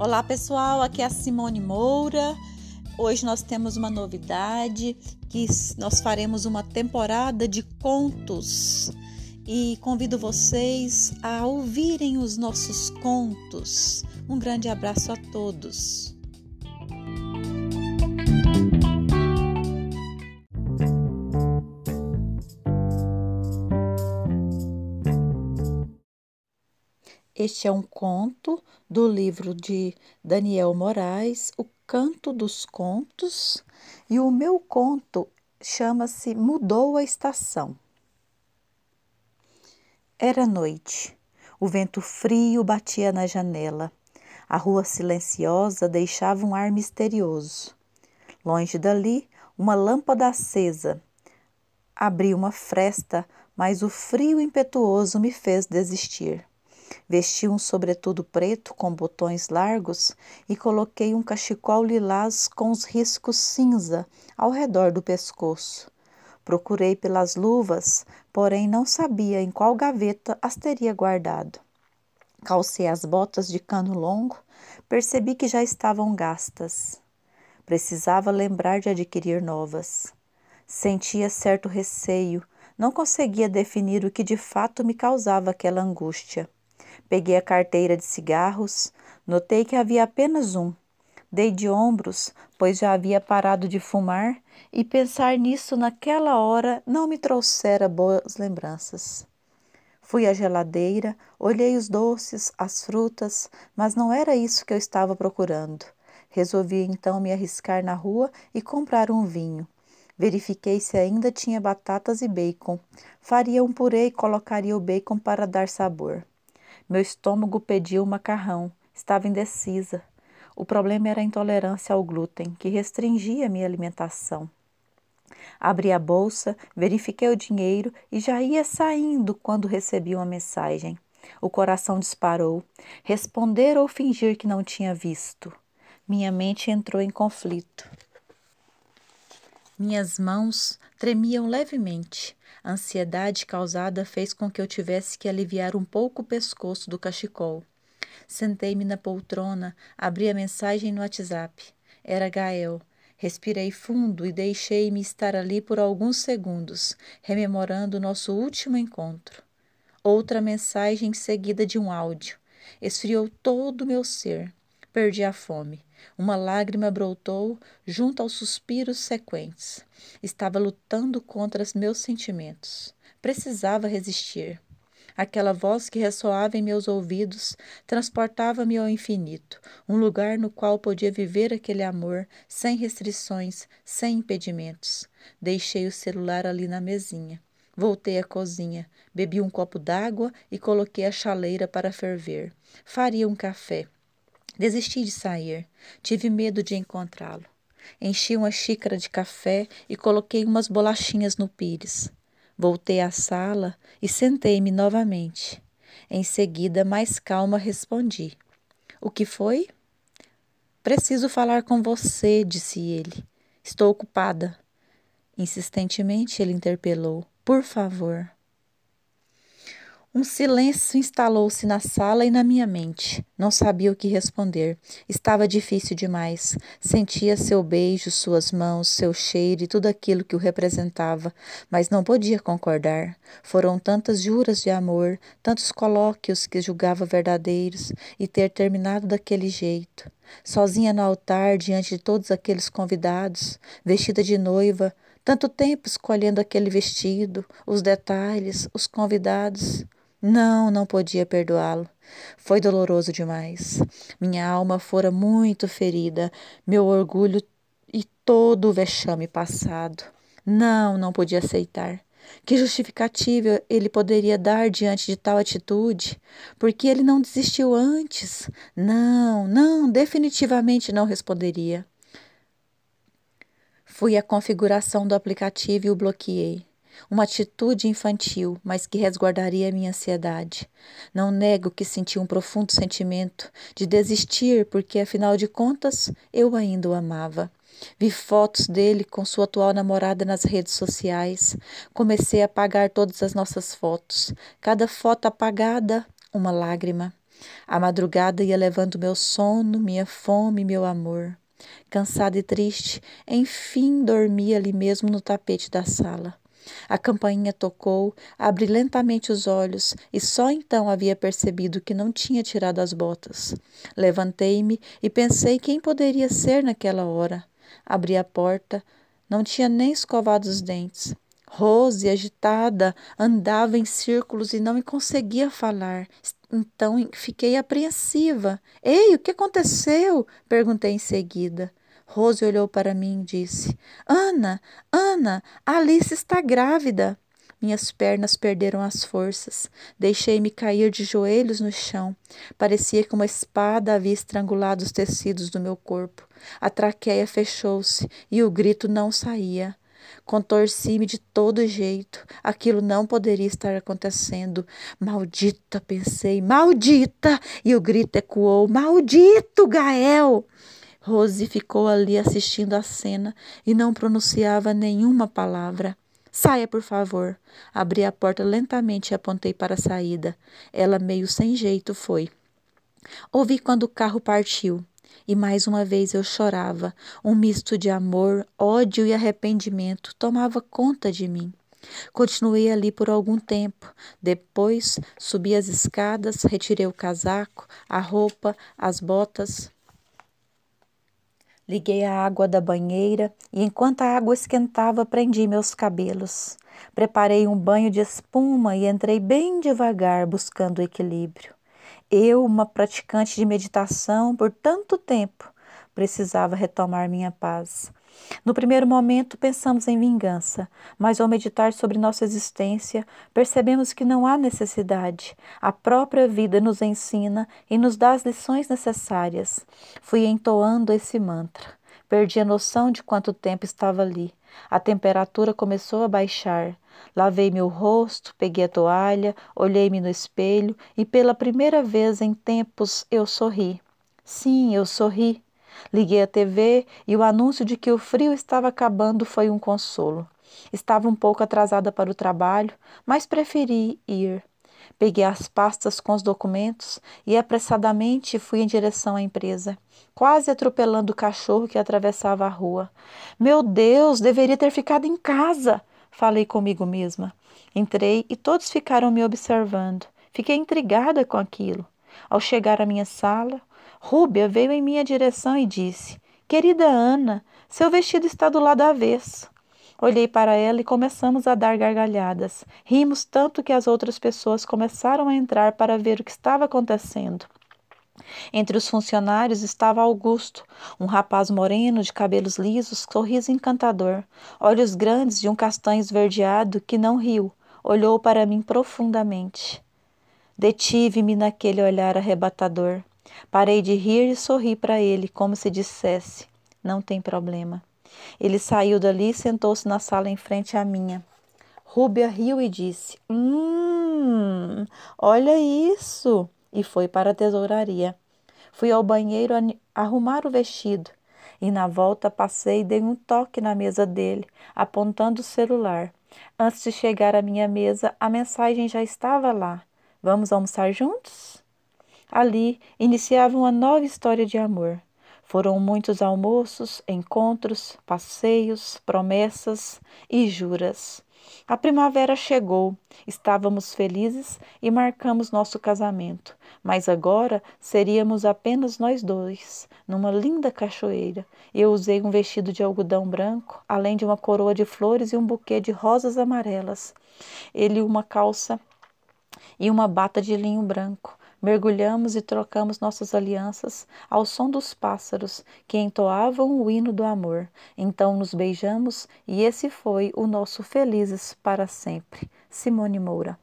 Olá pessoal, aqui é a Simone Moura. Hoje nós temos uma novidade que nós faremos uma temporada de contos e convido vocês a ouvirem os nossos contos. Um grande abraço a todos. Este é um conto do livro de Daniel Moraes, O Canto dos Contos, e o meu conto chama-se Mudou a Estação. Era noite. O vento frio batia na janela. A rua silenciosa deixava um ar misterioso. Longe dali, uma lâmpada acesa. Abri uma fresta, mas o frio impetuoso me fez desistir. Vesti um sobretudo preto com botões largos e coloquei um cachecol lilás com os riscos cinza ao redor do pescoço. Procurei pelas luvas, porém não sabia em qual gaveta as teria guardado. Calcei as botas de cano longo, percebi que já estavam gastas. Precisava lembrar de adquirir novas. Sentia certo receio, não conseguia definir o que de fato me causava aquela angústia. Peguei a carteira de cigarros, notei que havia apenas um. Dei de ombros, pois já havia parado de fumar, e pensar nisso naquela hora não me trouxera boas lembranças. Fui à geladeira, olhei os doces, as frutas, mas não era isso que eu estava procurando. Resolvi então me arriscar na rua e comprar um vinho. Verifiquei se ainda tinha batatas e bacon. Faria um purê e colocaria o bacon para dar sabor. Meu estômago pedia o macarrão, estava indecisa. O problema era a intolerância ao glúten, que restringia minha alimentação. Abri a bolsa, verifiquei o dinheiro e já ia saindo quando recebi uma mensagem. O coração disparou. Responder ou fingir que não tinha visto. Minha mente entrou em conflito. Minhas mãos tremiam levemente. A ansiedade causada fez com que eu tivesse que aliviar um pouco o pescoço do cachecol. Sentei-me na poltrona, abri a mensagem no WhatsApp. Era Gael. Respirei fundo e deixei-me estar ali por alguns segundos, rememorando nosso último encontro. Outra mensagem seguida de um áudio. Esfriou todo o meu ser. Perdi a fome. Uma lágrima brotou junto aos suspiros sequentes. Estava lutando contra os meus sentimentos. Precisava resistir. Aquela voz que ressoava em meus ouvidos transportava-me ao infinito, um lugar no qual podia viver aquele amor sem restrições, sem impedimentos. Deixei o celular ali na mesinha. Voltei à cozinha, bebi um copo d'água e coloquei a chaleira para ferver. Faria um café. Desisti de sair. Tive medo de encontrá-lo. Enchi uma xícara de café e coloquei umas bolachinhas no pires. Voltei à sala e sentei-me novamente. Em seguida, mais calma, respondi: O que foi? Preciso falar com você, disse ele. Estou ocupada. Insistentemente, ele interpelou: Por favor. Um silêncio instalou-se na sala e na minha mente. Não sabia o que responder. Estava difícil demais. Sentia seu beijo, suas mãos, seu cheiro e tudo aquilo que o representava, mas não podia concordar. Foram tantas juras de amor, tantos colóquios que julgava verdadeiros, e ter terminado daquele jeito. Sozinha no altar, diante de todos aqueles convidados, vestida de noiva, tanto tempo escolhendo aquele vestido, os detalhes, os convidados. Não, não podia perdoá-lo. Foi doloroso demais. Minha alma fora muito ferida, meu orgulho e todo o vexame passado. Não, não podia aceitar. Que justificativa ele poderia dar diante de tal atitude? Porque ele não desistiu antes? Não, não, definitivamente não responderia. Fui à configuração do aplicativo e o bloqueei. Uma atitude infantil, mas que resguardaria minha ansiedade. Não nego que senti um profundo sentimento de desistir, porque afinal de contas eu ainda o amava. Vi fotos dele com sua atual namorada nas redes sociais. Comecei a apagar todas as nossas fotos. Cada foto apagada, uma lágrima. A madrugada ia levando meu sono, minha fome, meu amor. Cansada e triste, enfim dormi ali mesmo no tapete da sala. A campainha tocou, abri lentamente os olhos e só então havia percebido que não tinha tirado as botas. Levantei-me e pensei quem poderia ser naquela hora. Abri a porta, não tinha nem escovado os dentes. Rose, agitada, andava em círculos e não conseguia falar. Então fiquei apreensiva. Ei, o que aconteceu? perguntei em seguida. Rose olhou para mim e disse: Ana, Ana, Alice está grávida. Minhas pernas perderam as forças. Deixei-me cair de joelhos no chão. Parecia que uma espada havia estrangulado os tecidos do meu corpo. A traqueia fechou-se e o grito não saía. Contorci-me de todo jeito. Aquilo não poderia estar acontecendo. Maldita, pensei, maldita! E o grito ecoou: Maldito, Gael! Rose ficou ali assistindo a cena e não pronunciava nenhuma palavra. Saia, por favor. Abri a porta lentamente e apontei para a saída. Ela, meio sem jeito, foi. Ouvi quando o carro partiu. E mais uma vez eu chorava. Um misto de amor, ódio e arrependimento tomava conta de mim. Continuei ali por algum tempo. Depois subi as escadas, retirei o casaco, a roupa, as botas. Liguei a água da banheira e, enquanto a água esquentava, prendi meus cabelos. Preparei um banho de espuma e entrei bem devagar, buscando equilíbrio. Eu, uma praticante de meditação por tanto tempo, precisava retomar minha paz. No primeiro momento, pensamos em vingança, mas ao meditar sobre nossa existência, percebemos que não há necessidade. A própria vida nos ensina e nos dá as lições necessárias. Fui entoando esse mantra. Perdi a noção de quanto tempo estava ali. A temperatura começou a baixar. Lavei meu rosto, peguei a toalha, olhei-me no espelho e pela primeira vez em tempos eu sorri. Sim, eu sorri. Liguei a TV e o anúncio de que o frio estava acabando foi um consolo. Estava um pouco atrasada para o trabalho, mas preferi ir. Peguei as pastas com os documentos e apressadamente fui em direção à empresa, quase atropelando o cachorro que atravessava a rua. Meu Deus, deveria ter ficado em casa, falei comigo mesma. Entrei e todos ficaram me observando. Fiquei intrigada com aquilo. Ao chegar à minha sala, Rúbia veio em minha direção e disse: Querida Ana, seu vestido está do lado avesso. Olhei para ela e começamos a dar gargalhadas. Rimos tanto que as outras pessoas começaram a entrar para ver o que estava acontecendo. Entre os funcionários estava Augusto, um rapaz moreno de cabelos lisos, sorriso encantador, olhos grandes de um castanho esverdeado que não riu, olhou para mim profundamente. Detive-me naquele olhar arrebatador. Parei de rir e sorri para ele, como se dissesse: Não tem problema. Ele saiu dali e sentou-se na sala em frente à minha. Rúbia riu e disse: Hum, olha isso! E foi para a tesouraria. Fui ao banheiro arrumar o vestido e na volta passei e dei um toque na mesa dele, apontando o celular. Antes de chegar à minha mesa, a mensagem já estava lá. Vamos almoçar juntos? Ali iniciava uma nova história de amor. Foram muitos almoços, encontros, passeios, promessas e juras. A primavera chegou, estávamos felizes e marcamos nosso casamento, mas agora seríamos apenas nós dois, numa linda cachoeira. Eu usei um vestido de algodão branco, além de uma coroa de flores e um buquê de rosas amarelas. Ele uma calça e uma bata de linho branco. Mergulhamos e trocamos nossas alianças ao som dos pássaros que entoavam o hino do amor. Então nos beijamos e esse foi o nosso felizes para sempre. Simone Moura.